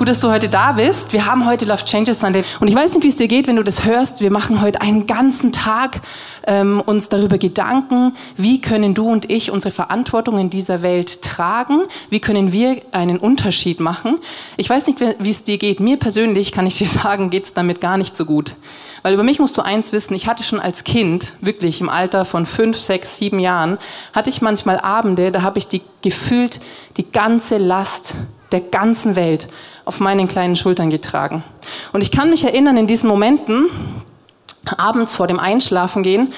Gut, dass du heute da bist. Wir haben heute Love Changes Sunday. Und ich weiß nicht, wie es dir geht, wenn du das hörst. Wir machen heute einen ganzen Tag ähm, uns darüber Gedanken, wie können du und ich unsere Verantwortung in dieser Welt tragen? Wie können wir einen Unterschied machen? Ich weiß nicht, wie es dir geht. Mir persönlich, kann ich dir sagen, geht es damit gar nicht so gut. Weil über mich musst du eins wissen, ich hatte schon als Kind, wirklich im Alter von fünf, sechs, sieben Jahren, hatte ich manchmal Abende, da habe ich die, gefühlt die ganze Last der ganzen Welt auf meinen kleinen Schultern getragen. Und ich kann mich erinnern, in diesen Momenten, abends vor dem Einschlafen gehen,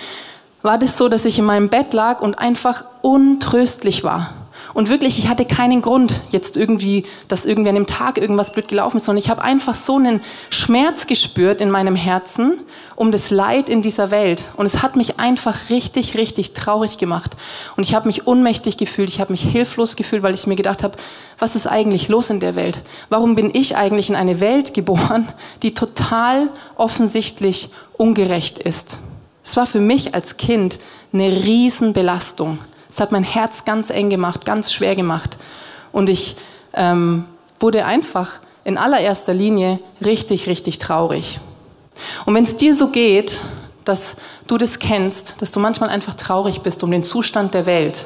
war das so, dass ich in meinem Bett lag und einfach untröstlich war. Und wirklich, ich hatte keinen Grund, jetzt irgendwie, dass irgendwie an dem Tag irgendwas blöd gelaufen ist, sondern ich habe einfach so einen Schmerz gespürt in meinem Herzen um das Leid in dieser Welt. Und es hat mich einfach richtig, richtig traurig gemacht. Und ich habe mich ohnmächtig gefühlt, ich habe mich hilflos gefühlt, weil ich mir gedacht habe, was ist eigentlich los in der Welt? Warum bin ich eigentlich in eine Welt geboren, die total offensichtlich ungerecht ist? Es war für mich als Kind eine Riesenbelastung. Es hat mein Herz ganz eng gemacht, ganz schwer gemacht. Und ich ähm, wurde einfach in allererster Linie richtig, richtig traurig. Und wenn es dir so geht, dass du das kennst, dass du manchmal einfach traurig bist um den Zustand der Welt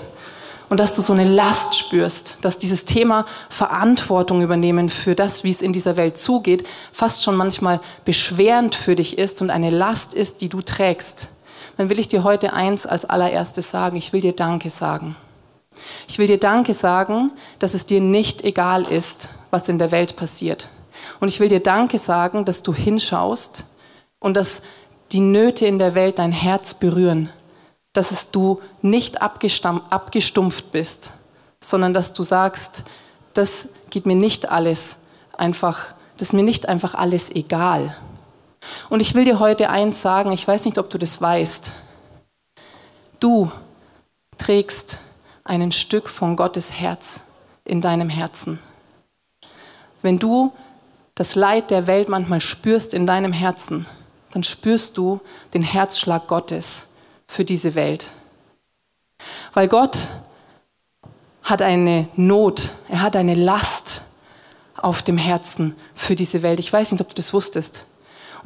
und dass du so eine Last spürst, dass dieses Thema Verantwortung übernehmen für das, wie es in dieser Welt zugeht, fast schon manchmal beschwerend für dich ist und eine Last ist, die du trägst, dann will ich dir heute eins als allererstes sagen. Ich will dir Danke sagen. Ich will dir Danke sagen, dass es dir nicht egal ist, was in der Welt passiert. Und ich will dir Danke sagen, dass du hinschaust und dass die Nöte in der Welt dein Herz berühren. Dass es du nicht abgestumpft bist, sondern dass du sagst, das geht mir nicht alles einfach, das ist mir nicht einfach alles egal. Und ich will dir heute eins sagen, ich weiß nicht, ob du das weißt. Du trägst ein Stück von Gottes Herz in deinem Herzen. Wenn du das Leid der Welt manchmal spürst in deinem Herzen, dann spürst du den Herzschlag Gottes für diese Welt. Weil Gott hat eine Not, er hat eine Last auf dem Herzen für diese Welt. Ich weiß nicht, ob du das wusstest.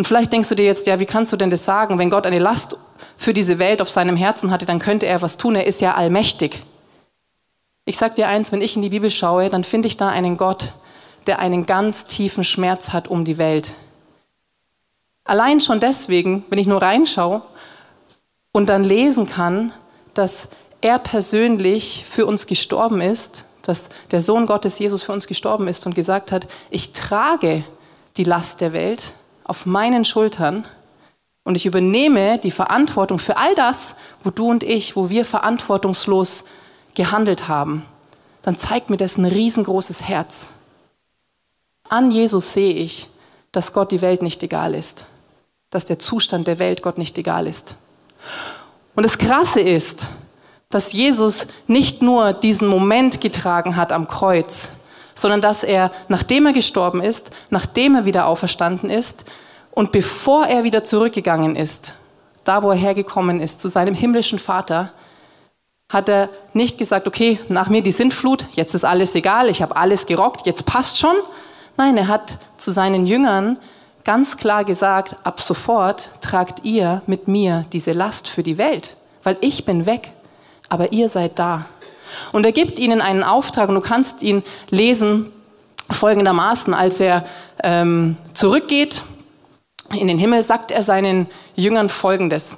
Und vielleicht denkst du dir jetzt, ja, wie kannst du denn das sagen? Wenn Gott eine Last für diese Welt auf seinem Herzen hatte, dann könnte er was tun. Er ist ja allmächtig. Ich sag dir eins, wenn ich in die Bibel schaue, dann finde ich da einen Gott, der einen ganz tiefen Schmerz hat um die Welt. Allein schon deswegen, wenn ich nur reinschaue und dann lesen kann, dass er persönlich für uns gestorben ist, dass der Sohn Gottes Jesus für uns gestorben ist und gesagt hat, ich trage die Last der Welt, auf meinen Schultern und ich übernehme die Verantwortung für all das, wo du und ich, wo wir verantwortungslos gehandelt haben, dann zeigt mir das ein riesengroßes Herz. An Jesus sehe ich, dass Gott die Welt nicht egal ist, dass der Zustand der Welt Gott nicht egal ist. Und das Krasse ist, dass Jesus nicht nur diesen Moment getragen hat am Kreuz, sondern dass er, nachdem er gestorben ist, nachdem er wieder auferstanden ist und bevor er wieder zurückgegangen ist, da wo er hergekommen ist, zu seinem himmlischen Vater, hat er nicht gesagt, okay, nach mir die Sintflut, jetzt ist alles egal, ich habe alles gerockt, jetzt passt schon. Nein, er hat zu seinen Jüngern ganz klar gesagt, ab sofort tragt ihr mit mir diese Last für die Welt, weil ich bin weg, aber ihr seid da. Und er gibt ihnen einen Auftrag und du kannst ihn lesen folgendermaßen, als er ähm, zurückgeht in den Himmel, sagt er seinen Jüngern Folgendes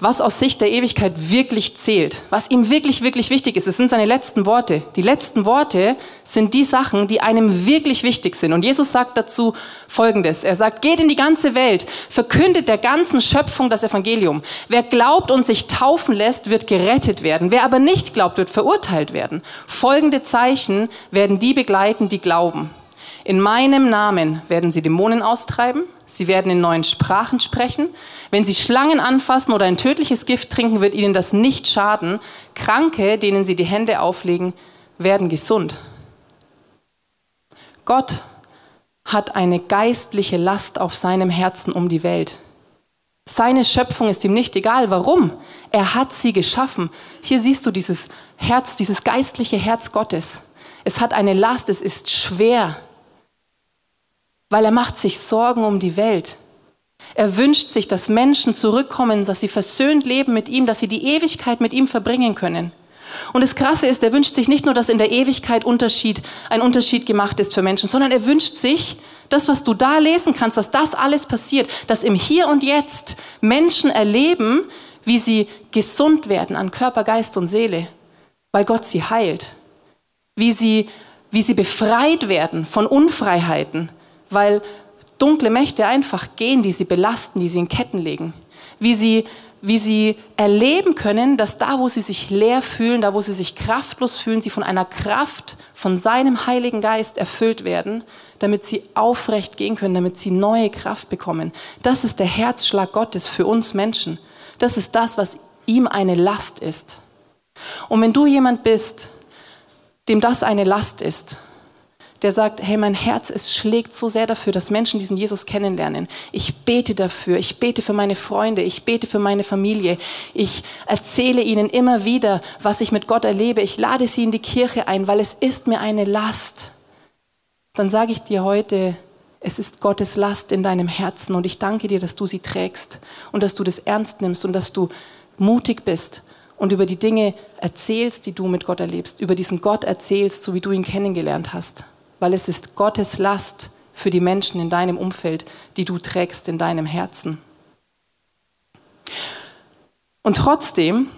was aus Sicht der Ewigkeit wirklich zählt, was ihm wirklich, wirklich wichtig ist. Es sind seine letzten Worte. Die letzten Worte sind die Sachen, die einem wirklich wichtig sind. Und Jesus sagt dazu Folgendes. Er sagt, geht in die ganze Welt, verkündet der ganzen Schöpfung das Evangelium. Wer glaubt und sich taufen lässt, wird gerettet werden. Wer aber nicht glaubt, wird verurteilt werden. Folgende Zeichen werden die begleiten, die glauben. In meinem Namen werden sie Dämonen austreiben. Sie werden in neuen Sprachen sprechen. Wenn sie Schlangen anfassen oder ein tödliches Gift trinken, wird ihnen das nicht schaden. Kranke, denen sie die Hände auflegen, werden gesund. Gott hat eine geistliche Last auf seinem Herzen um die Welt. Seine Schöpfung ist ihm nicht egal. Warum? Er hat sie geschaffen. Hier siehst du dieses Herz, dieses geistliche Herz Gottes. Es hat eine Last, es ist schwer, weil er macht sich Sorgen um die Welt. Er wünscht sich, dass Menschen zurückkommen, dass sie versöhnt leben mit ihm, dass sie die Ewigkeit mit ihm verbringen können. Und das Krasse ist, er wünscht sich nicht nur, dass in der Ewigkeit Unterschied, ein Unterschied gemacht ist für Menschen, sondern er wünscht sich, das, was du da lesen kannst, dass das alles passiert, dass im Hier und Jetzt Menschen erleben, wie sie gesund werden an Körper, Geist und Seele, weil Gott sie heilt. Wie sie, wie sie befreit werden von Unfreiheiten, weil dunkle Mächte einfach gehen, die sie belasten, die sie in Ketten legen. Wie sie wie sie erleben können, dass da, wo sie sich leer fühlen, da, wo sie sich kraftlos fühlen, sie von einer Kraft, von seinem Heiligen Geist erfüllt werden, damit sie aufrecht gehen können, damit sie neue Kraft bekommen. Das ist der Herzschlag Gottes für uns Menschen. Das ist das, was ihm eine Last ist. Und wenn du jemand bist, dem das eine Last ist, der sagt, hey, mein Herz, es schlägt so sehr dafür, dass Menschen diesen Jesus kennenlernen. Ich bete dafür, ich bete für meine Freunde, ich bete für meine Familie. Ich erzähle ihnen immer wieder, was ich mit Gott erlebe. Ich lade sie in die Kirche ein, weil es ist mir eine Last. Dann sage ich dir heute, es ist Gottes Last in deinem Herzen und ich danke dir, dass du sie trägst und dass du das ernst nimmst und dass du mutig bist und über die Dinge erzählst, die du mit Gott erlebst, über diesen Gott erzählst, so wie du ihn kennengelernt hast weil es ist Gottes Last für die Menschen in deinem Umfeld, die du trägst in deinem Herzen. Und trotzdem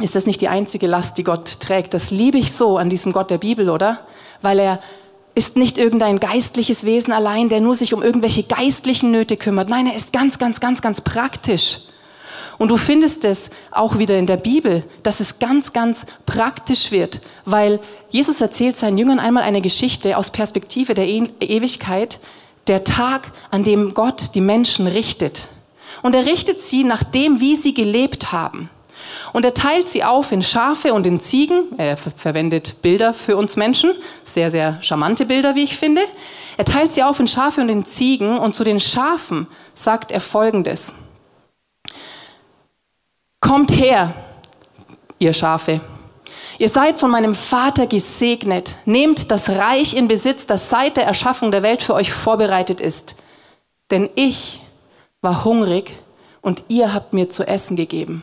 ist das nicht die einzige Last, die Gott trägt. Das liebe ich so an diesem Gott der Bibel, oder? Weil er ist nicht irgendein geistliches Wesen allein, der nur sich um irgendwelche geistlichen Nöte kümmert. Nein, er ist ganz, ganz, ganz, ganz praktisch. Und du findest es auch wieder in der Bibel, dass es ganz, ganz praktisch wird, weil Jesus erzählt seinen Jüngern einmal eine Geschichte aus Perspektive der e Ewigkeit, der Tag, an dem Gott die Menschen richtet. Und er richtet sie nach dem, wie sie gelebt haben. Und er teilt sie auf in Schafe und in Ziegen. Er verwendet Bilder für uns Menschen, sehr, sehr charmante Bilder, wie ich finde. Er teilt sie auf in Schafe und in Ziegen und zu den Schafen sagt er Folgendes. Kommt her, ihr Schafe. Ihr seid von meinem Vater gesegnet. Nehmt das Reich in Besitz, das seit der Erschaffung der Welt für euch vorbereitet ist. Denn ich war hungrig und ihr habt mir zu essen gegeben.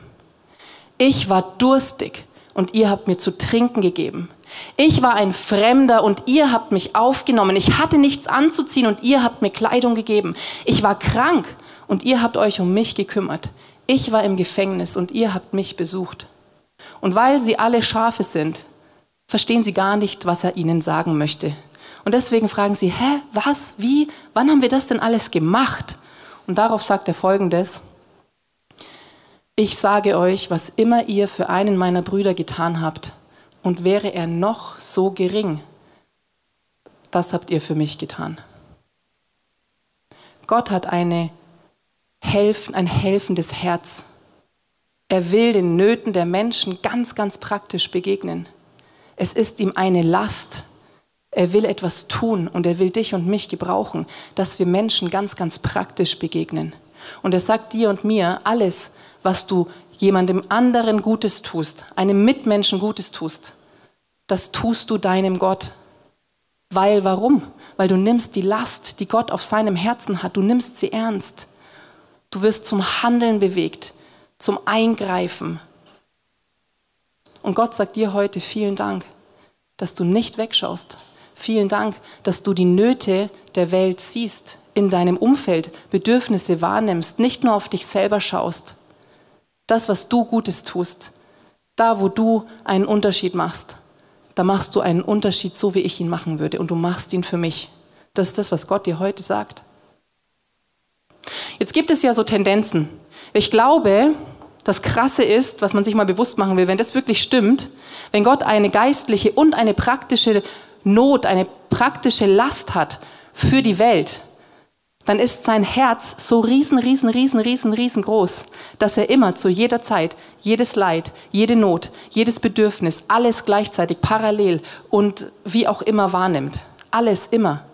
Ich war durstig und ihr habt mir zu trinken gegeben. Ich war ein Fremder und ihr habt mich aufgenommen. Ich hatte nichts anzuziehen und ihr habt mir Kleidung gegeben. Ich war krank und ihr habt euch um mich gekümmert. Ich war im Gefängnis und ihr habt mich besucht. Und weil sie alle Schafe sind, verstehen sie gar nicht, was er ihnen sagen möchte. Und deswegen fragen sie, hä, was, wie, wann haben wir das denn alles gemacht? Und darauf sagt er folgendes, ich sage euch, was immer ihr für einen meiner Brüder getan habt, und wäre er noch so gering, das habt ihr für mich getan. Gott hat eine helfen, ein helfendes Herz. Er will den Nöten der Menschen ganz, ganz praktisch begegnen. Es ist ihm eine Last. Er will etwas tun und er will dich und mich gebrauchen, dass wir Menschen ganz, ganz praktisch begegnen. Und er sagt dir und mir, alles, was du jemandem anderen Gutes tust, einem Mitmenschen Gutes tust, das tust du deinem Gott. Weil warum? Weil du nimmst die Last, die Gott auf seinem Herzen hat, du nimmst sie ernst. Du wirst zum Handeln bewegt, zum Eingreifen. Und Gott sagt dir heute vielen Dank, dass du nicht wegschaust. Vielen Dank, dass du die Nöte der Welt siehst, in deinem Umfeld Bedürfnisse wahrnimmst, nicht nur auf dich selber schaust. Das, was du Gutes tust, da, wo du einen Unterschied machst, da machst du einen Unterschied so, wie ich ihn machen würde. Und du machst ihn für mich. Das ist das, was Gott dir heute sagt. Jetzt gibt es ja so Tendenzen. Ich glaube, das Krasse ist, was man sich mal bewusst machen will, wenn das wirklich stimmt, wenn Gott eine geistliche und eine praktische Not, eine praktische Last hat für die Welt, dann ist sein Herz so riesen, riesen, riesen, riesen, riesengroß, dass er immer zu jeder Zeit jedes Leid, jede Not, jedes Bedürfnis, alles gleichzeitig parallel und wie auch immer wahrnimmt. Alles immer.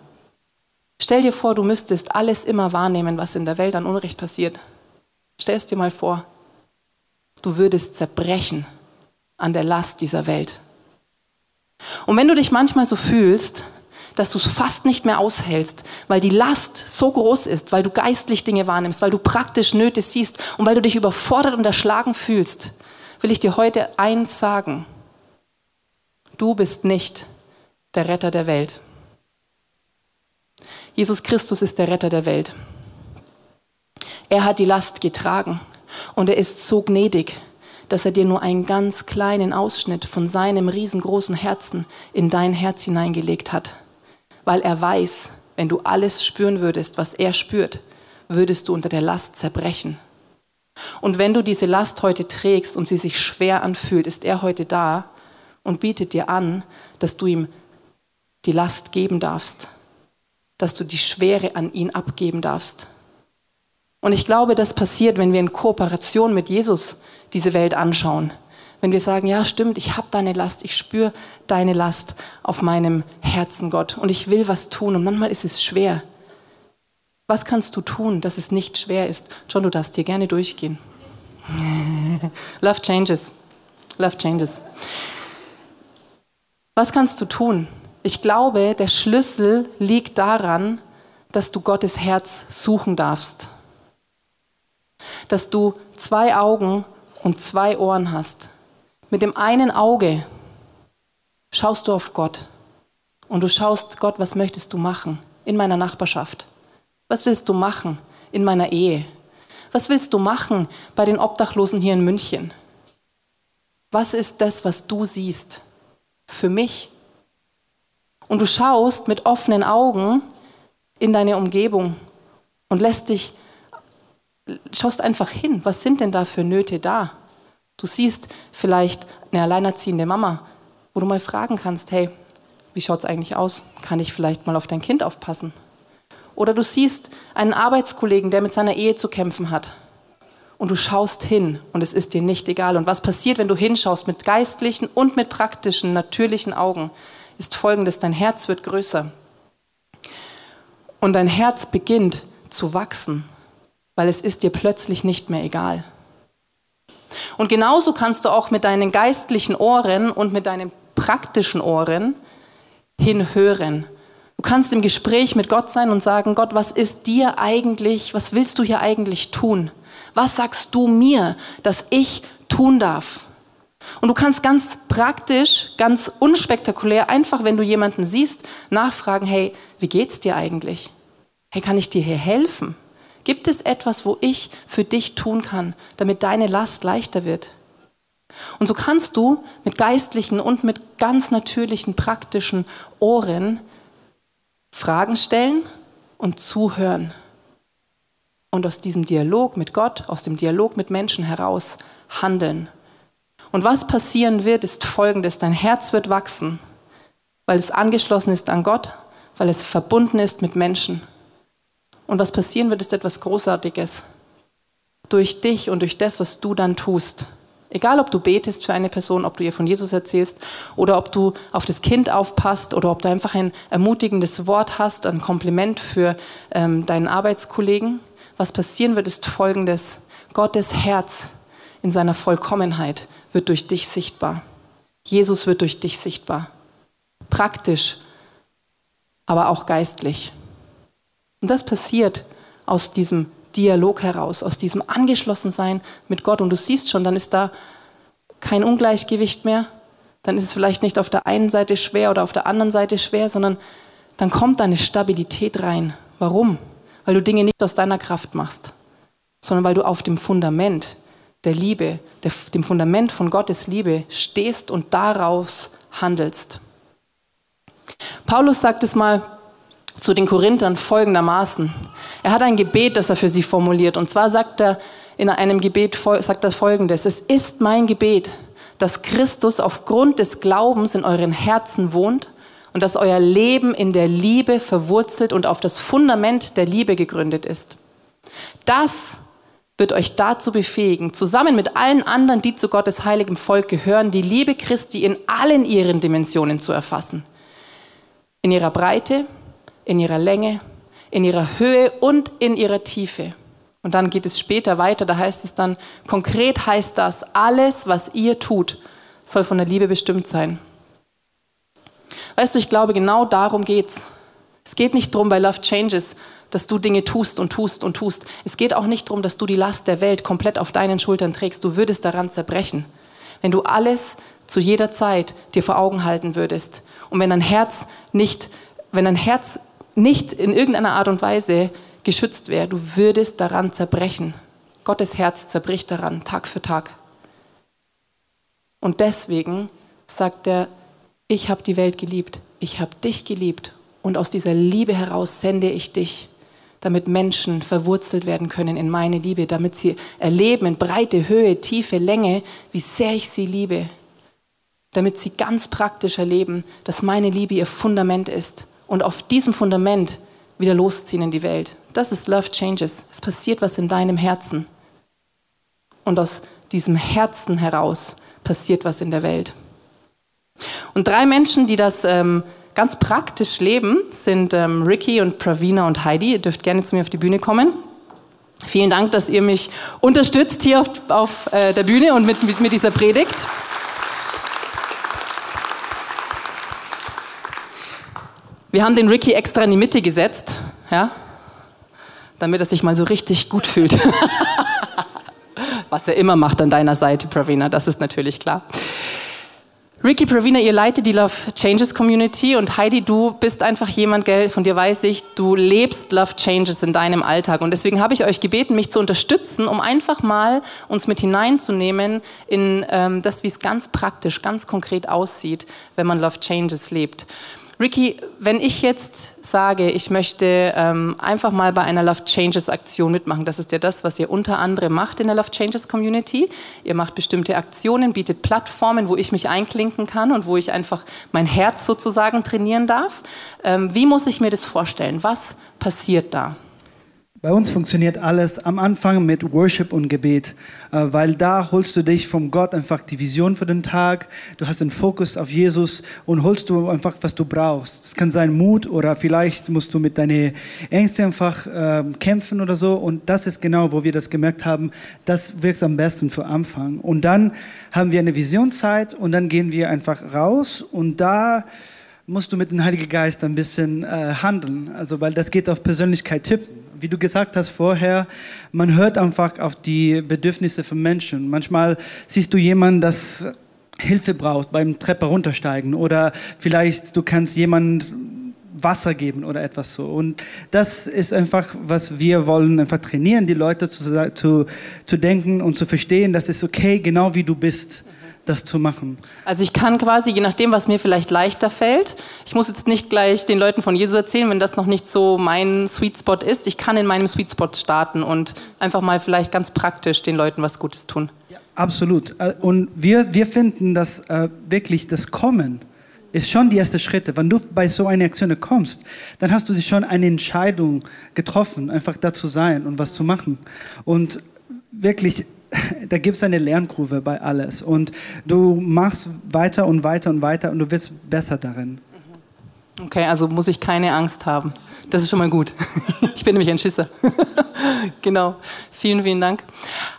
Stell dir vor, du müsstest alles immer wahrnehmen, was in der Welt an Unrecht passiert. Stell es dir mal vor. Du würdest zerbrechen an der Last dieser Welt. Und wenn du dich manchmal so fühlst, dass du es fast nicht mehr aushältst, weil die Last so groß ist, weil du geistlich Dinge wahrnimmst, weil du praktisch Nöte siehst und weil du dich überfordert und erschlagen fühlst, will ich dir heute eins sagen. Du bist nicht der Retter der Welt. Jesus Christus ist der Retter der Welt. Er hat die Last getragen und er ist so gnädig, dass er dir nur einen ganz kleinen Ausschnitt von seinem riesengroßen Herzen in dein Herz hineingelegt hat, weil er weiß, wenn du alles spüren würdest, was er spürt, würdest du unter der Last zerbrechen. Und wenn du diese Last heute trägst und sie sich schwer anfühlt, ist er heute da und bietet dir an, dass du ihm die Last geben darfst, dass du die Schwere an ihn abgeben darfst. Und ich glaube, das passiert, wenn wir in Kooperation mit Jesus diese Welt anschauen. Wenn wir sagen, ja stimmt, ich habe deine Last, ich spüre deine Last auf meinem Herzen, Gott, und ich will was tun und manchmal ist es schwer. Was kannst du tun, dass es nicht schwer ist? John, du darfst hier gerne durchgehen. Love changes. Love changes. Was kannst du tun? Ich glaube, der Schlüssel liegt daran, dass du Gottes Herz suchen darfst. Dass du zwei Augen und zwei Ohren hast. Mit dem einen Auge schaust du auf Gott und du schaust, Gott, was möchtest du machen in meiner Nachbarschaft? Was willst du machen in meiner Ehe? Was willst du machen bei den Obdachlosen hier in München? Was ist das, was du siehst für mich? Und du schaust mit offenen Augen in deine Umgebung und lässt dich schaust einfach hin, was sind denn da für Nöte da? Du siehst vielleicht eine alleinerziehende Mama, wo du mal fragen kannst, hey, wie schaut es eigentlich aus? Kann ich vielleicht mal auf dein Kind aufpassen? Oder du siehst einen Arbeitskollegen, der mit seiner Ehe zu kämpfen hat. Und du schaust hin und es ist dir nicht egal. Und was passiert, wenn du hinschaust mit geistlichen und mit praktischen, natürlichen Augen, ist folgendes, dein Herz wird größer. Und dein Herz beginnt zu wachsen weil es ist dir plötzlich nicht mehr egal. Und genauso kannst du auch mit deinen geistlichen Ohren und mit deinen praktischen Ohren hinhören. Du kannst im Gespräch mit Gott sein und sagen, Gott, was ist dir eigentlich, was willst du hier eigentlich tun? Was sagst du mir, dass ich tun darf? Und du kannst ganz praktisch, ganz unspektakulär, einfach wenn du jemanden siehst, nachfragen, hey, wie geht's dir eigentlich? Hey, kann ich dir hier helfen? Gibt es etwas, wo ich für dich tun kann, damit deine Last leichter wird? Und so kannst du mit geistlichen und mit ganz natürlichen, praktischen Ohren Fragen stellen und zuhören. Und aus diesem Dialog mit Gott, aus dem Dialog mit Menschen heraus handeln. Und was passieren wird, ist folgendes. Dein Herz wird wachsen, weil es angeschlossen ist an Gott, weil es verbunden ist mit Menschen. Und was passieren wird, ist etwas Großartiges. Durch dich und durch das, was du dann tust. Egal, ob du betest für eine Person, ob du ihr von Jesus erzählst oder ob du auf das Kind aufpasst oder ob du einfach ein ermutigendes Wort hast, ein Kompliment für ähm, deinen Arbeitskollegen. Was passieren wird, ist folgendes. Gottes Herz in seiner Vollkommenheit wird durch dich sichtbar. Jesus wird durch dich sichtbar. Praktisch, aber auch geistlich. Und das passiert aus diesem Dialog heraus, aus diesem Angeschlossensein mit Gott. Und du siehst schon, dann ist da kein Ungleichgewicht mehr. Dann ist es vielleicht nicht auf der einen Seite schwer oder auf der anderen Seite schwer, sondern dann kommt da eine Stabilität rein. Warum? Weil du Dinge nicht aus deiner Kraft machst, sondern weil du auf dem Fundament der Liebe, der, dem Fundament von Gottes Liebe stehst und daraus handelst. Paulus sagt es mal zu den Korinthern folgendermaßen. Er hat ein Gebet, das er für sie formuliert. Und zwar sagt er in einem Gebet, sagt er folgendes. Es ist mein Gebet, dass Christus aufgrund des Glaubens in euren Herzen wohnt und dass euer Leben in der Liebe verwurzelt und auf das Fundament der Liebe gegründet ist. Das wird euch dazu befähigen, zusammen mit allen anderen, die zu Gottes heiligem Volk gehören, die Liebe Christi in allen ihren Dimensionen zu erfassen. In ihrer Breite, in ihrer Länge, in ihrer Höhe und in ihrer Tiefe. Und dann geht es später weiter, da heißt es dann, konkret heißt das, alles, was ihr tut, soll von der Liebe bestimmt sein. Weißt du, ich glaube, genau darum geht's. Es geht nicht darum bei Love Changes, dass du Dinge tust und tust und tust. Es geht auch nicht darum, dass du die Last der Welt komplett auf deinen Schultern trägst. Du würdest daran zerbrechen, wenn du alles zu jeder Zeit dir vor Augen halten würdest. Und wenn dein Herz nicht, wenn dein Herz nicht in irgendeiner Art und Weise geschützt wäre, du würdest daran zerbrechen. Gottes Herz zerbricht daran, Tag für Tag. Und deswegen sagt er, ich habe die Welt geliebt, ich habe dich geliebt und aus dieser Liebe heraus sende ich dich, damit Menschen verwurzelt werden können in meine Liebe, damit sie erleben in Breite, Höhe, Tiefe, Länge, wie sehr ich sie liebe, damit sie ganz praktisch erleben, dass meine Liebe ihr Fundament ist und auf diesem Fundament wieder losziehen in die Welt. Das ist Love Changes. Es passiert was in deinem Herzen. Und aus diesem Herzen heraus passiert was in der Welt. Und drei Menschen, die das ähm, ganz praktisch leben, sind ähm, Ricky und Pravina und Heidi. Ihr dürft gerne zu mir auf die Bühne kommen. Vielen Dank, dass ihr mich unterstützt hier auf, auf äh, der Bühne und mit, mit, mit dieser Predigt. Wir haben den Ricky extra in die Mitte gesetzt, ja, damit er sich mal so richtig gut fühlt. Was er immer macht an deiner Seite, Pravina, das ist natürlich klar. Ricky Pravina, ihr leitet die Love Changes Community. Und Heidi, du bist einfach jemand, gell, von dir weiß ich, du lebst Love Changes in deinem Alltag. Und deswegen habe ich euch gebeten, mich zu unterstützen, um einfach mal uns mit hineinzunehmen in ähm, das, wie es ganz praktisch, ganz konkret aussieht, wenn man Love Changes lebt. Ricky, wenn ich jetzt sage, ich möchte ähm, einfach mal bei einer Love Changes Aktion mitmachen, das ist ja das, was ihr unter anderem macht in der Love Changes Community. Ihr macht bestimmte Aktionen, bietet Plattformen, wo ich mich einklinken kann und wo ich einfach mein Herz sozusagen trainieren darf. Ähm, wie muss ich mir das vorstellen? Was passiert da? Bei uns funktioniert alles am Anfang mit Worship und Gebet, äh, weil da holst du dich vom Gott einfach die Vision für den Tag, du hast den Fokus auf Jesus und holst du einfach, was du brauchst. Das kann sein Mut oder vielleicht musst du mit deinen Ängsten einfach äh, kämpfen oder so und das ist genau, wo wir das gemerkt haben, das wirkt am besten für Anfang. Und dann haben wir eine Visionszeit und dann gehen wir einfach raus und da musst du mit dem Heiligen Geist ein bisschen äh, handeln, also weil das geht auf Persönlichkeit tippen wie du gesagt hast vorher, man hört einfach auf die Bedürfnisse von Menschen. Manchmal siehst du jemanden, das Hilfe braucht beim Treppe runtersteigen oder vielleicht du kannst jemand Wasser geben oder etwas so. Und das ist einfach, was wir wollen, einfach trainieren, die Leute zu, zu, zu denken und zu verstehen, dass es okay, genau wie du bist das zu machen? Also ich kann quasi, je nachdem, was mir vielleicht leichter fällt, ich muss jetzt nicht gleich den Leuten von Jesus erzählen, wenn das noch nicht so mein Sweet Spot ist. Ich kann in meinem Sweet Spot starten und einfach mal vielleicht ganz praktisch den Leuten was Gutes tun. Ja, absolut. Äh, und wir, wir finden, dass äh, wirklich das Kommen ist schon die erste Schritte. Wenn du bei so einer Aktion kommst, dann hast du schon eine Entscheidung getroffen, einfach da zu sein und was zu machen. Und wirklich da gibt es eine Lernkurve bei alles. Und du machst weiter und weiter und weiter und du wirst besser darin. Okay, also muss ich keine Angst haben. Das ist schon mal gut. Ich bin nämlich ein Schisser. genau. Vielen, vielen Dank.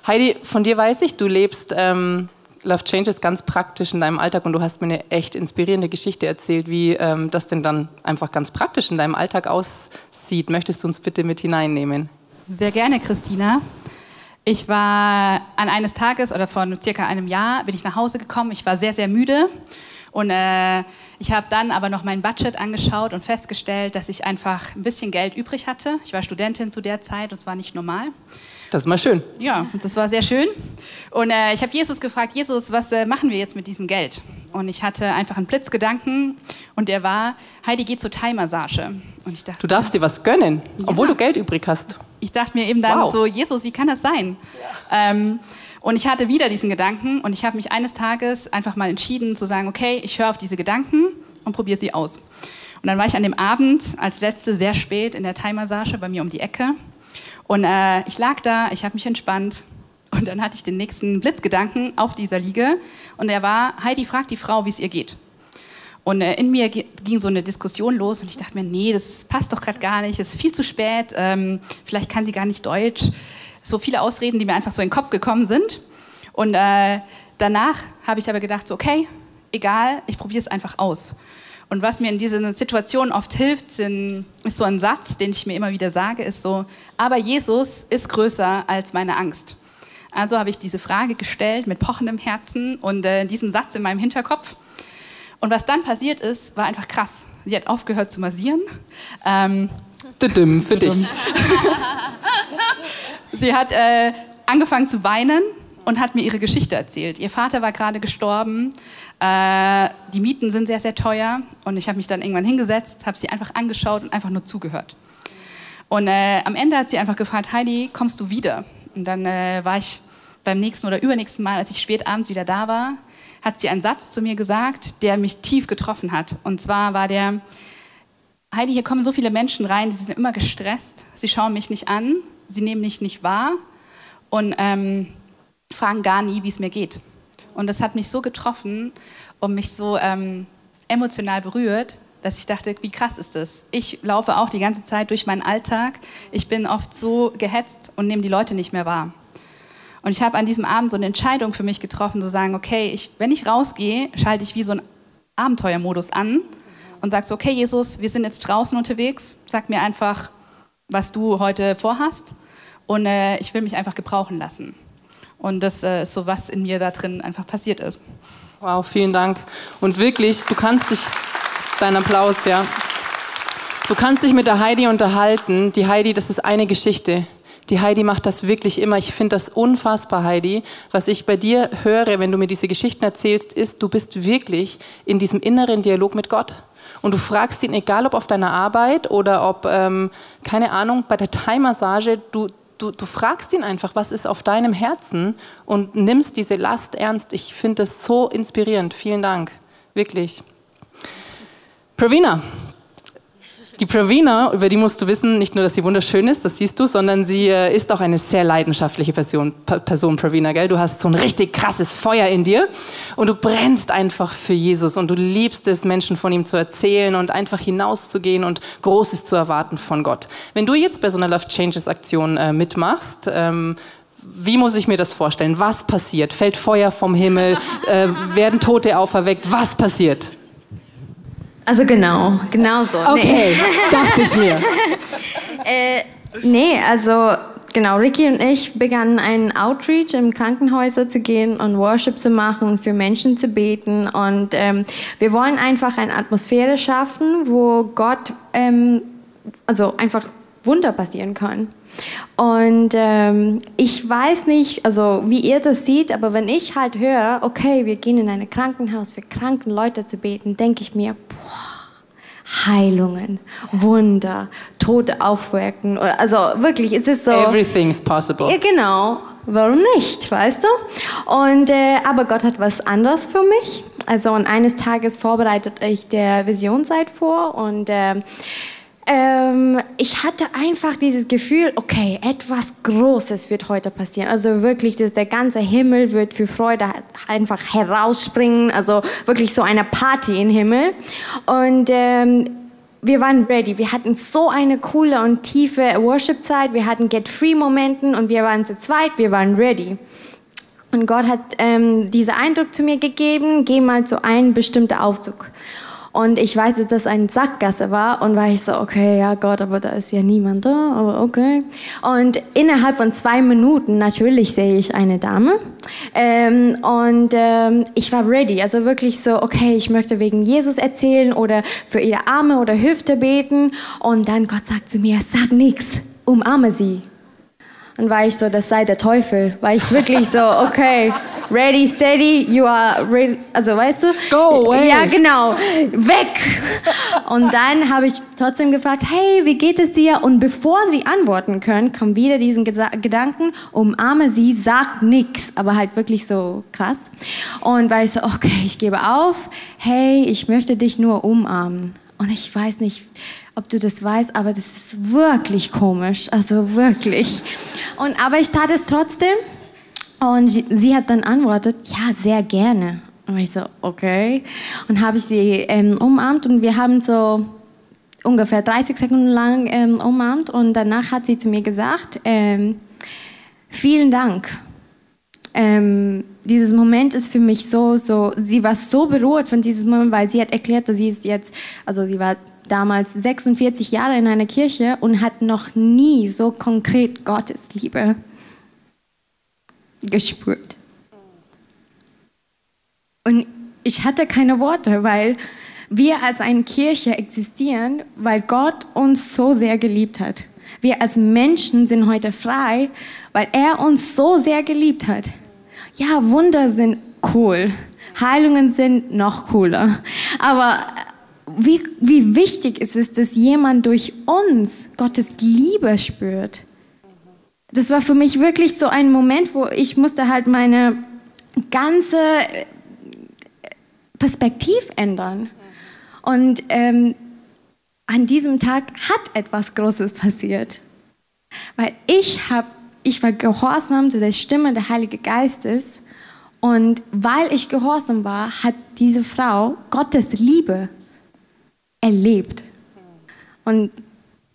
Heidi, von dir weiß ich, du lebst ähm, Love Changes ganz praktisch in deinem Alltag und du hast mir eine echt inspirierende Geschichte erzählt, wie ähm, das denn dann einfach ganz praktisch in deinem Alltag aussieht. Möchtest du uns bitte mit hineinnehmen? Sehr gerne, Christina. Ich war an eines Tages oder vor circa einem Jahr bin ich nach Hause gekommen. Ich war sehr, sehr müde und äh, ich habe dann aber noch mein Budget angeschaut und festgestellt, dass ich einfach ein bisschen Geld übrig hatte. Ich war Studentin zu der Zeit und es war nicht normal. Das ist mal schön. Ja, das war sehr schön. Und äh, ich habe Jesus gefragt, Jesus, was äh, machen wir jetzt mit diesem Geld? Und ich hatte einfach einen Blitzgedanken und der war, Heidi, geh zur Thai-Massage. Und ich dachte, du darfst dir was gönnen, obwohl ja. du Geld übrig hast ich dachte mir eben dann wow. so, Jesus, wie kann das sein? Ja. Ähm, und ich hatte wieder diesen Gedanken und ich habe mich eines Tages einfach mal entschieden zu sagen, okay, ich höre auf diese Gedanken und probiere sie aus. Und dann war ich an dem Abend als letzte sehr spät in der Thai-Massage bei mir um die Ecke und äh, ich lag da, ich habe mich entspannt und dann hatte ich den nächsten Blitzgedanken auf dieser Liege und der war, Heidi fragt die Frau, wie es ihr geht. Und äh, in mir ging so eine Diskussion los und ich dachte mir, nee, das passt doch gerade gar nicht, es ist viel zu spät, ähm, vielleicht kann sie gar nicht Deutsch. So viele Ausreden, die mir einfach so in den Kopf gekommen sind. Und äh, danach habe ich aber gedacht, so, okay, egal, ich probiere es einfach aus. Und was mir in diesen Situationen oft hilft, sind, ist so ein Satz, den ich mir immer wieder sage, ist so, aber Jesus ist größer als meine Angst. Also habe ich diese Frage gestellt mit pochendem Herzen und äh, diesem Satz in meinem Hinterkopf. Und was dann passiert ist, war einfach krass. Sie hat aufgehört zu massieren. Ähm, für dich. Sie hat äh, angefangen zu weinen und hat mir ihre Geschichte erzählt. Ihr Vater war gerade gestorben, äh, die Mieten sind sehr, sehr teuer und ich habe mich dann irgendwann hingesetzt, habe sie einfach angeschaut und einfach nur zugehört. Und äh, am Ende hat sie einfach gefragt, Heidi, kommst du wieder? Und dann äh, war ich beim nächsten oder übernächsten Mal, als ich spät abends wieder da war, hat sie einen Satz zu mir gesagt, der mich tief getroffen hat. Und zwar war der, Heidi, hier kommen so viele Menschen rein, die sind immer gestresst, sie schauen mich nicht an, sie nehmen mich nicht wahr und ähm, fragen gar nie, wie es mir geht. Und das hat mich so getroffen und mich so ähm, emotional berührt, dass ich dachte, wie krass ist das? Ich laufe auch die ganze Zeit durch meinen Alltag. Ich bin oft so gehetzt und nehme die Leute nicht mehr wahr. Und ich habe an diesem Abend so eine Entscheidung für mich getroffen, zu sagen, okay, ich, wenn ich rausgehe, schalte ich wie so einen Abenteuermodus an und sage so, okay, Jesus, wir sind jetzt draußen unterwegs, sag mir einfach, was du heute vorhast und äh, ich will mich einfach gebrauchen lassen. Und das äh, ist so, was in mir da drin einfach passiert ist. Wow, vielen Dank. Und wirklich, du kannst dich, dein Applaus, ja. Du kannst dich mit der Heidi unterhalten. Die Heidi, das ist eine Geschichte. Die Heidi macht das wirklich immer. Ich finde das unfassbar, Heidi. Was ich bei dir höre, wenn du mir diese Geschichten erzählst, ist, du bist wirklich in diesem inneren Dialog mit Gott. Und du fragst ihn, egal ob auf deiner Arbeit oder ob, ähm, keine Ahnung, bei der Thai-Massage, du, du, du fragst ihn einfach, was ist auf deinem Herzen und nimmst diese Last ernst. Ich finde das so inspirierend. Vielen Dank. Wirklich. Pravina. Die Pravina, über die musst du wissen, nicht nur, dass sie wunderschön ist, das siehst du, sondern sie äh, ist auch eine sehr leidenschaftliche Person, Person, Pravina, gell? Du hast so ein richtig krasses Feuer in dir und du brennst einfach für Jesus und du liebst es, Menschen von ihm zu erzählen und einfach hinauszugehen und Großes zu erwarten von Gott. Wenn du jetzt bei so einer Love Changes Aktion äh, mitmachst, ähm, wie muss ich mir das vorstellen? Was passiert? Fällt Feuer vom Himmel? Äh, werden Tote auferweckt? Was passiert? Also genau, genau so. Okay, nee. dachte ich mir. äh, nee, also genau, Ricky und ich begannen einen Outreach im Krankenhäuser zu gehen und Worship zu machen und für Menschen zu beten. Und ähm, wir wollen einfach eine Atmosphäre schaffen, wo Gott ähm, also einfach Wunder passieren kann. Und ähm, ich weiß nicht, also wie ihr das seht, aber wenn ich halt höre, okay, wir gehen in ein Krankenhaus für kranken Leute zu beten, denke ich mir, boah, Heilungen, Wunder, Tote aufwecken. Also wirklich, es ist so. Everything's possible. Ja, genau. Warum nicht, weißt du? Und, äh, aber Gott hat was anderes für mich. Also und eines Tages vorbereitet ich der Visionszeit vor und äh, ähm, ich hatte einfach dieses Gefühl, okay, etwas Großes wird heute passieren. Also wirklich, dass der ganze Himmel wird für Freude einfach herausspringen. Also wirklich so eine Party im Himmel. Und ähm, wir waren ready. Wir hatten so eine coole und tiefe Worship-Zeit. Wir hatten Get-Free-Momenten und wir waren zu zweit. Wir waren ready. Und Gott hat ähm, diesen Eindruck zu mir gegeben, geh mal zu einem bestimmten Aufzug. Und ich weiß, dass das eine Sackgasse war und war ich so, okay, ja Gott, aber da ist ja niemand da, aber okay. Und innerhalb von zwei Minuten, natürlich sehe ich eine Dame ähm, und ähm, ich war ready, also wirklich so, okay, ich möchte wegen Jesus erzählen oder für ihre Arme oder Hüfte beten und dann Gott sagt zu mir, sag nichts, umarme sie. Und war ich so, das sei der Teufel. War ich wirklich so, okay, ready, steady, you are ready. Also, weißt du? Go away. Ja, genau. Weg. Und dann habe ich trotzdem gefragt, hey, wie geht es dir? Und bevor sie antworten können, kam wieder diesen Gedanken, umarme sie, sag nichts. Aber halt wirklich so krass. Und war ich so, okay, ich gebe auf. Hey, ich möchte dich nur umarmen. Und ich weiß nicht, ob du das weißt, aber das ist wirklich komisch. Also wirklich. Und, aber ich tat es trotzdem. Und sie hat dann antwortet, ja, sehr gerne. Und ich so, okay. Und habe ich sie ähm, umarmt und wir haben so ungefähr 30 Sekunden lang ähm, umarmt und danach hat sie zu mir gesagt, ähm, vielen Dank. Ähm, dieses Moment ist für mich so, so, sie war so berührt von diesem Moment, weil sie hat erklärt, dass sie ist jetzt, also sie war damals 46 Jahre in einer Kirche und hat noch nie so konkret Gottes Liebe gespürt. Und ich hatte keine Worte, weil wir als eine Kirche existieren, weil Gott uns so sehr geliebt hat. Wir als Menschen sind heute frei, weil er uns so sehr geliebt hat. Ja, Wunder sind cool. Heilungen sind noch cooler. Aber wie, wie wichtig ist es, dass jemand durch uns Gottes Liebe spürt? Das war für mich wirklich so ein Moment, wo ich musste halt meine ganze Perspektiv ändern. Und ähm, an diesem Tag hat etwas Großes passiert. Weil ich, hab, ich war gehorsam zu der Stimme des Heiligen Geistes. Und weil ich gehorsam war, hat diese Frau Gottes Liebe erlebt. Und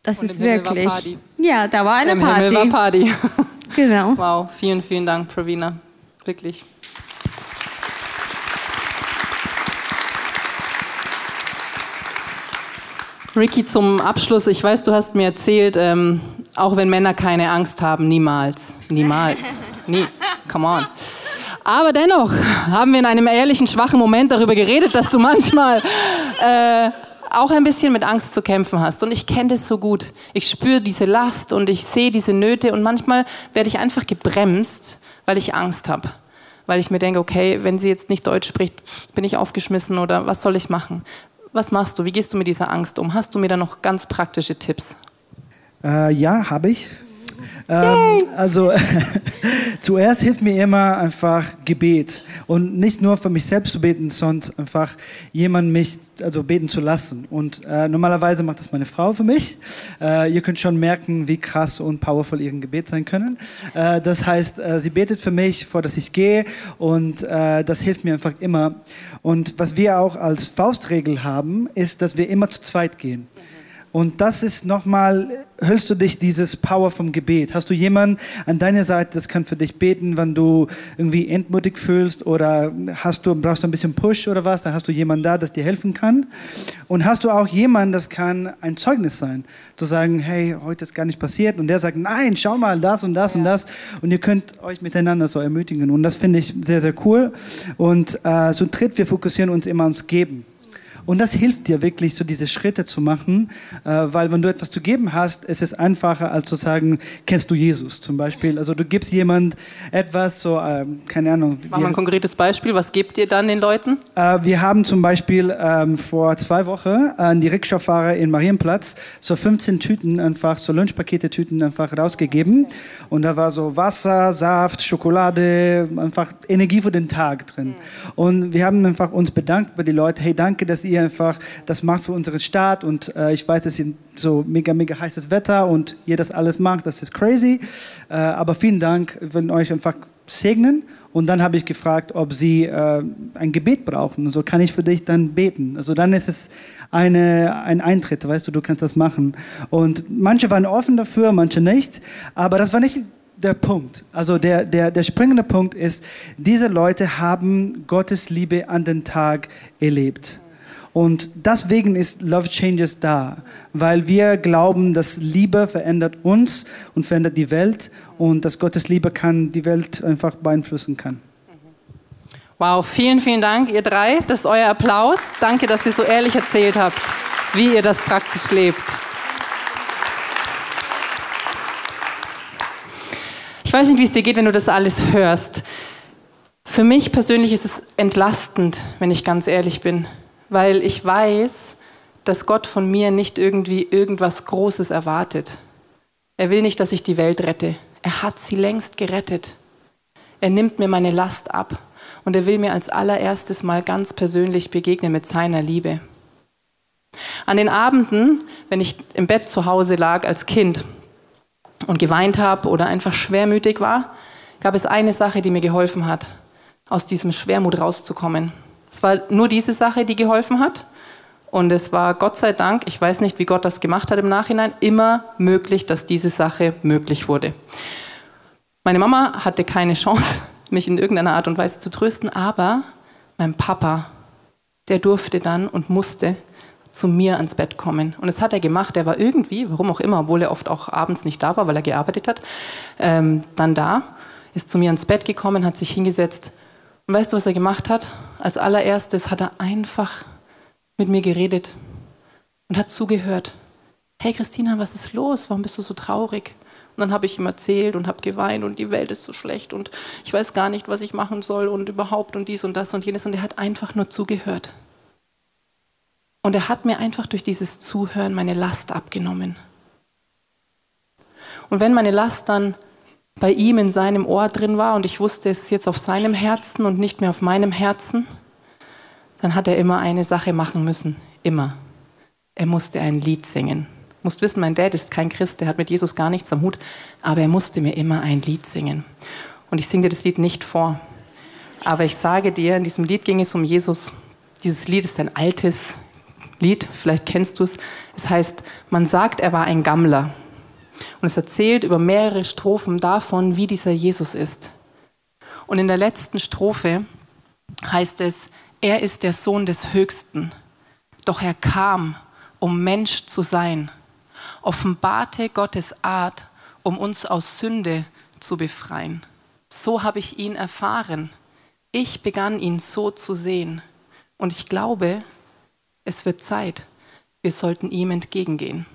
das Und ist wirklich. Ja, da war eine Im Party. Himmel war Party. genau. Wow, vielen, vielen Dank, Pravina. Wirklich. Ricky, zum Abschluss, ich weiß, du hast mir erzählt, ähm, auch wenn Männer keine Angst haben, niemals, niemals, nie, come on. Aber dennoch haben wir in einem ehrlichen, schwachen Moment darüber geredet, dass du manchmal äh, auch ein bisschen mit Angst zu kämpfen hast. Und ich kenne das so gut. Ich spüre diese Last und ich sehe diese Nöte und manchmal werde ich einfach gebremst, weil ich Angst habe. Weil ich mir denke, okay, wenn sie jetzt nicht Deutsch spricht, bin ich aufgeschmissen oder was soll ich machen? Was machst du? Wie gehst du mit dieser Angst um? Hast du mir da noch ganz praktische Tipps? Äh, ja, habe ich. Ähm, also zuerst hilft mir immer einfach Gebet und nicht nur für mich selbst zu beten, sondern einfach jemanden mich also beten zu lassen. Und äh, normalerweise macht das meine Frau für mich. Äh, ihr könnt schon merken, wie krass und powerful ihr Gebet sein können. Äh, das heißt, äh, sie betet für mich, vor dass ich gehe und äh, das hilft mir einfach immer. Und was wir auch als Faustregel haben, ist, dass wir immer zu zweit gehen. Und das ist nochmal, hörst du dich dieses Power vom Gebet? Hast du jemanden an deiner Seite, das kann für dich beten, wenn du irgendwie entmutig fühlst oder hast du, brauchst du ein bisschen Push oder was? Da hast du jemanden da, das dir helfen kann. Und hast du auch jemanden, das kann ein Zeugnis sein. Zu sagen, hey, heute ist gar nicht passiert. Und der sagt, nein, schau mal, das und das ja. und das. Und ihr könnt euch miteinander so ermutigen. Und das finde ich sehr, sehr cool. Und äh, so tritt, wir fokussieren uns immer ans Geben. Und das hilft dir wirklich, so diese Schritte zu machen, äh, weil wenn du etwas zu geben hast, ist es einfacher, als zu sagen, kennst du Jesus zum Beispiel. Also du gibst jemand etwas, so, äh, keine Ahnung. Mach mal ein konkretes Beispiel, was gebt ihr dann den Leuten? Äh, wir haben zum Beispiel ähm, vor zwei Wochen an die Rikscha-Fahrer in Marienplatz so 15 Tüten, einfach so Lunchpakete-Tüten einfach rausgegeben. Und da war so Wasser, Saft, Schokolade, einfach Energie für den Tag drin. Mhm. Und wir haben einfach uns bedankt bei den Leuten, hey, danke, dass ihr ihr einfach das macht für unseren Staat und äh, ich weiß, es ist so mega, mega heißes Wetter und ihr das alles macht, das ist crazy. Äh, aber vielen Dank, wir wollen euch einfach segnen und dann habe ich gefragt, ob sie äh, ein Gebet brauchen. So kann ich für dich dann beten. Also dann ist es eine, ein Eintritt, weißt du, du kannst das machen. Und manche waren offen dafür, manche nicht. Aber das war nicht der Punkt. Also der, der, der springende Punkt ist, diese Leute haben Gottes Liebe an den Tag erlebt. Und deswegen ist Love Changes da, weil wir glauben, dass Liebe verändert uns und verändert die Welt und dass Gottes Liebe kann die Welt einfach beeinflussen kann. Wow, vielen, vielen Dank, ihr drei. Das ist euer Applaus. Danke, dass ihr so ehrlich erzählt habt, wie ihr das praktisch lebt. Ich weiß nicht, wie es dir geht, wenn du das alles hörst. Für mich persönlich ist es entlastend, wenn ich ganz ehrlich bin weil ich weiß, dass Gott von mir nicht irgendwie irgendwas Großes erwartet. Er will nicht, dass ich die Welt rette. Er hat sie längst gerettet. Er nimmt mir meine Last ab und er will mir als allererstes mal ganz persönlich begegnen mit seiner Liebe. An den Abenden, wenn ich im Bett zu Hause lag als Kind und geweint habe oder einfach schwermütig war, gab es eine Sache, die mir geholfen hat, aus diesem Schwermut rauszukommen. Es war nur diese Sache, die geholfen hat. Und es war Gott sei Dank, ich weiß nicht, wie Gott das gemacht hat im Nachhinein, immer möglich, dass diese Sache möglich wurde. Meine Mama hatte keine Chance, mich in irgendeiner Art und Weise zu trösten, aber mein Papa, der durfte dann und musste zu mir ans Bett kommen. Und das hat er gemacht. Er war irgendwie, warum auch immer, obwohl er oft auch abends nicht da war, weil er gearbeitet hat, ähm, dann da, ist zu mir ans Bett gekommen, hat sich hingesetzt. Und weißt du, was er gemacht hat? Als allererstes hat er einfach mit mir geredet und hat zugehört. Hey Christina, was ist los? Warum bist du so traurig? Und dann habe ich ihm erzählt und habe geweint und die Welt ist so schlecht und ich weiß gar nicht, was ich machen soll und überhaupt und dies und das und jenes. Und er hat einfach nur zugehört. Und er hat mir einfach durch dieses Zuhören meine Last abgenommen. Und wenn meine Last dann bei ihm in seinem Ohr drin war und ich wusste, es ist jetzt auf seinem Herzen und nicht mehr auf meinem Herzen, dann hat er immer eine Sache machen müssen. Immer. Er musste ein Lied singen. Du musst wissen, mein Dad ist kein Christ, der hat mit Jesus gar nichts am Hut, aber er musste mir immer ein Lied singen. Und ich singe dir das Lied nicht vor. Aber ich sage dir, in diesem Lied ging es um Jesus. Dieses Lied ist ein altes Lied, vielleicht kennst du es. Es heißt, man sagt, er war ein Gammler. Und es erzählt über mehrere Strophen davon, wie dieser Jesus ist. Und in der letzten Strophe heißt es, er ist der Sohn des Höchsten, doch er kam, um Mensch zu sein, offenbarte Gottes Art, um uns aus Sünde zu befreien. So habe ich ihn erfahren. Ich begann ihn so zu sehen. Und ich glaube, es wird Zeit. Wir sollten ihm entgegengehen.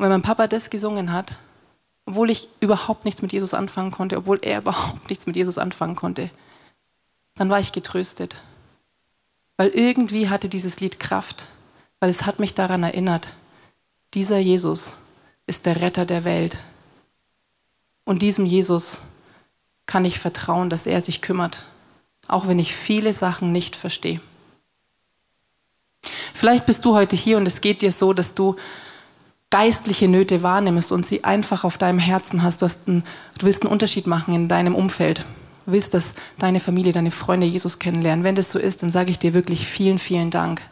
Und wenn mein Papa das gesungen hat, obwohl ich überhaupt nichts mit Jesus anfangen konnte, obwohl er überhaupt nichts mit Jesus anfangen konnte, dann war ich getröstet weil irgendwie hatte dieses Lied Kraft, weil es hat mich daran erinnert, dieser Jesus ist der Retter der Welt. Und diesem Jesus kann ich vertrauen, dass er sich kümmert, auch wenn ich viele Sachen nicht verstehe. Vielleicht bist du heute hier und es geht dir so, dass du geistliche Nöte wahrnimmst und sie einfach auf deinem Herzen hast. Du, hast einen, du willst einen Unterschied machen in deinem Umfeld willst, dass deine Familie, deine Freunde Jesus kennenlernen. Wenn das so ist, dann sage ich dir wirklich vielen, vielen Dank.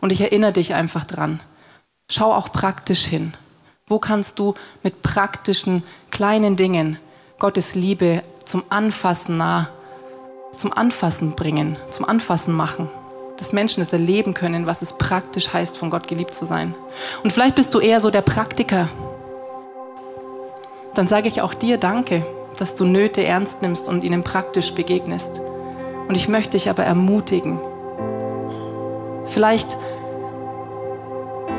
Und ich erinnere dich einfach dran. Schau auch praktisch hin. Wo kannst du mit praktischen kleinen Dingen Gottes Liebe zum Anfassen nah, zum Anfassen bringen, zum Anfassen machen? Dass Menschen es erleben können, was es praktisch heißt, von Gott geliebt zu sein. Und vielleicht bist du eher so der Praktiker. Dann sage ich auch dir Danke, dass du Nöte ernst nimmst und ihnen praktisch begegnest. Und ich möchte dich aber ermutigen. Vielleicht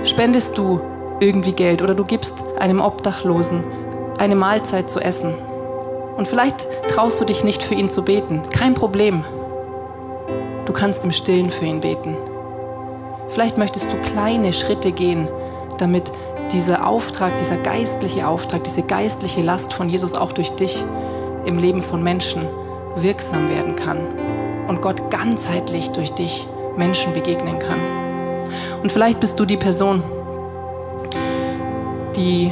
spendest du irgendwie Geld oder du gibst einem Obdachlosen eine Mahlzeit zu essen. Und vielleicht traust du dich nicht für ihn zu beten. Kein Problem. Du kannst im Stillen für ihn beten. Vielleicht möchtest du kleine Schritte gehen, damit dieser Auftrag, dieser geistliche Auftrag, diese geistliche Last von Jesus auch durch dich im Leben von Menschen wirksam werden kann und Gott ganzheitlich durch dich Menschen begegnen kann. Und vielleicht bist du die Person, die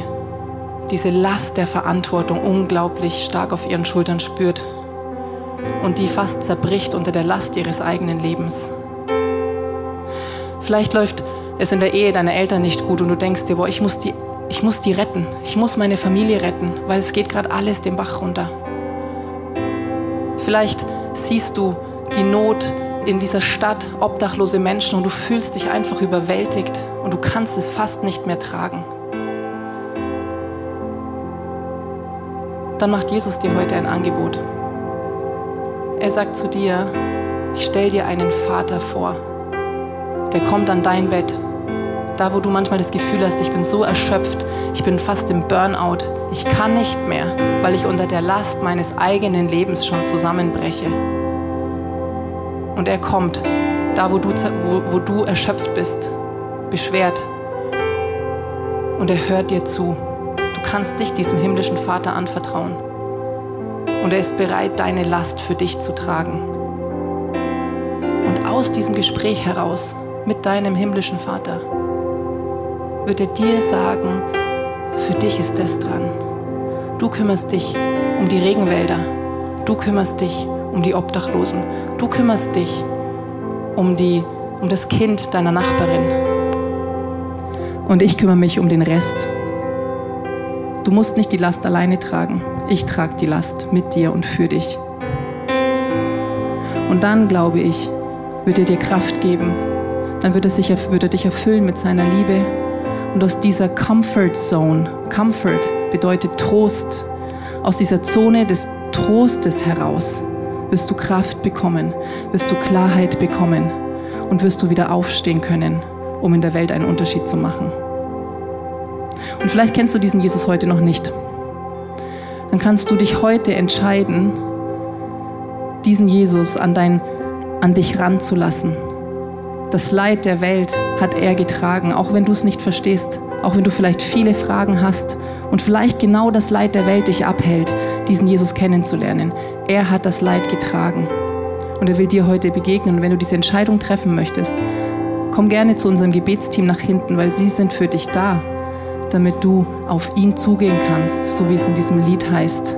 diese Last der Verantwortung unglaublich stark auf ihren Schultern spürt und die fast zerbricht unter der Last ihres eigenen Lebens. Vielleicht läuft es in der Ehe deiner Eltern nicht gut und du denkst dir, boah, ich muss die, ich muss die retten, ich muss meine Familie retten, weil es geht gerade alles den Bach runter. Vielleicht siehst du die Not in dieser Stadt, obdachlose Menschen und du fühlst dich einfach überwältigt und du kannst es fast nicht mehr tragen. Dann macht Jesus dir heute ein Angebot. Er sagt zu dir, ich stelle dir einen Vater vor, der kommt an dein Bett da, wo du manchmal das Gefühl hast, ich bin so erschöpft, ich bin fast im Burnout, ich kann nicht mehr, weil ich unter der Last meines eigenen Lebens schon zusammenbreche. Und er kommt, da, wo du, wo, wo du erschöpft bist, beschwert. Und er hört dir zu. Du kannst dich diesem himmlischen Vater anvertrauen. Und er ist bereit, deine Last für dich zu tragen. Und aus diesem Gespräch heraus mit deinem himmlischen Vater wird er dir sagen, für dich ist das dran. Du kümmerst dich um die Regenwälder. Du kümmerst dich um die Obdachlosen. Du kümmerst dich um, die, um das Kind deiner Nachbarin. Und ich kümmere mich um den Rest. Du musst nicht die Last alleine tragen. Ich trage die Last mit dir und für dich. Und dann, glaube ich, wird er dir Kraft geben. Dann wird er, sich, wird er dich erfüllen mit seiner Liebe. Und aus dieser Comfort Zone, Comfort bedeutet Trost, aus dieser Zone des Trostes heraus wirst du Kraft bekommen, wirst du Klarheit bekommen und wirst du wieder aufstehen können, um in der Welt einen Unterschied zu machen. Und vielleicht kennst du diesen Jesus heute noch nicht. Dann kannst du dich heute entscheiden, diesen Jesus an, dein, an dich ranzulassen. Das Leid der Welt hat er getragen, auch wenn du es nicht verstehst, auch wenn du vielleicht viele Fragen hast und vielleicht genau das Leid der Welt dich abhält, diesen Jesus kennenzulernen. Er hat das Leid getragen und er will dir heute begegnen. Und wenn du diese Entscheidung treffen möchtest, komm gerne zu unserem Gebetsteam nach hinten, weil sie sind für dich da, damit du auf ihn zugehen kannst, so wie es in diesem Lied heißt.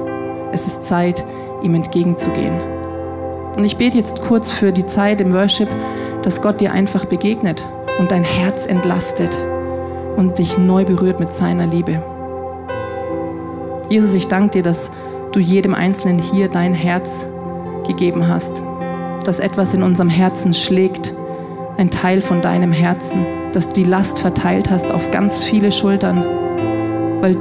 Es ist Zeit, ihm entgegenzugehen. Und ich bete jetzt kurz für die Zeit im Worship, dass Gott dir einfach begegnet und dein Herz entlastet und dich neu berührt mit seiner Liebe. Jesus, ich danke dir, dass du jedem Einzelnen hier dein Herz gegeben hast, dass etwas in unserem Herzen schlägt, ein Teil von deinem Herzen, dass du die Last verteilt hast auf ganz viele Schultern, weil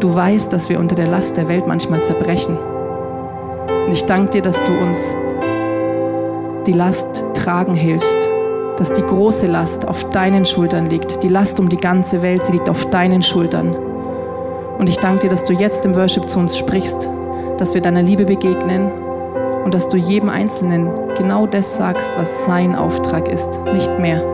du weißt, dass wir unter der Last der Welt manchmal zerbrechen. Und ich danke dir, dass du uns die Last tragen hilfst, dass die große Last auf deinen Schultern liegt. Die Last um die ganze Welt, sie liegt auf deinen Schultern. Und ich danke dir, dass du jetzt im Worship zu uns sprichst, dass wir deiner Liebe begegnen und dass du jedem Einzelnen genau das sagst, was sein Auftrag ist, nicht mehr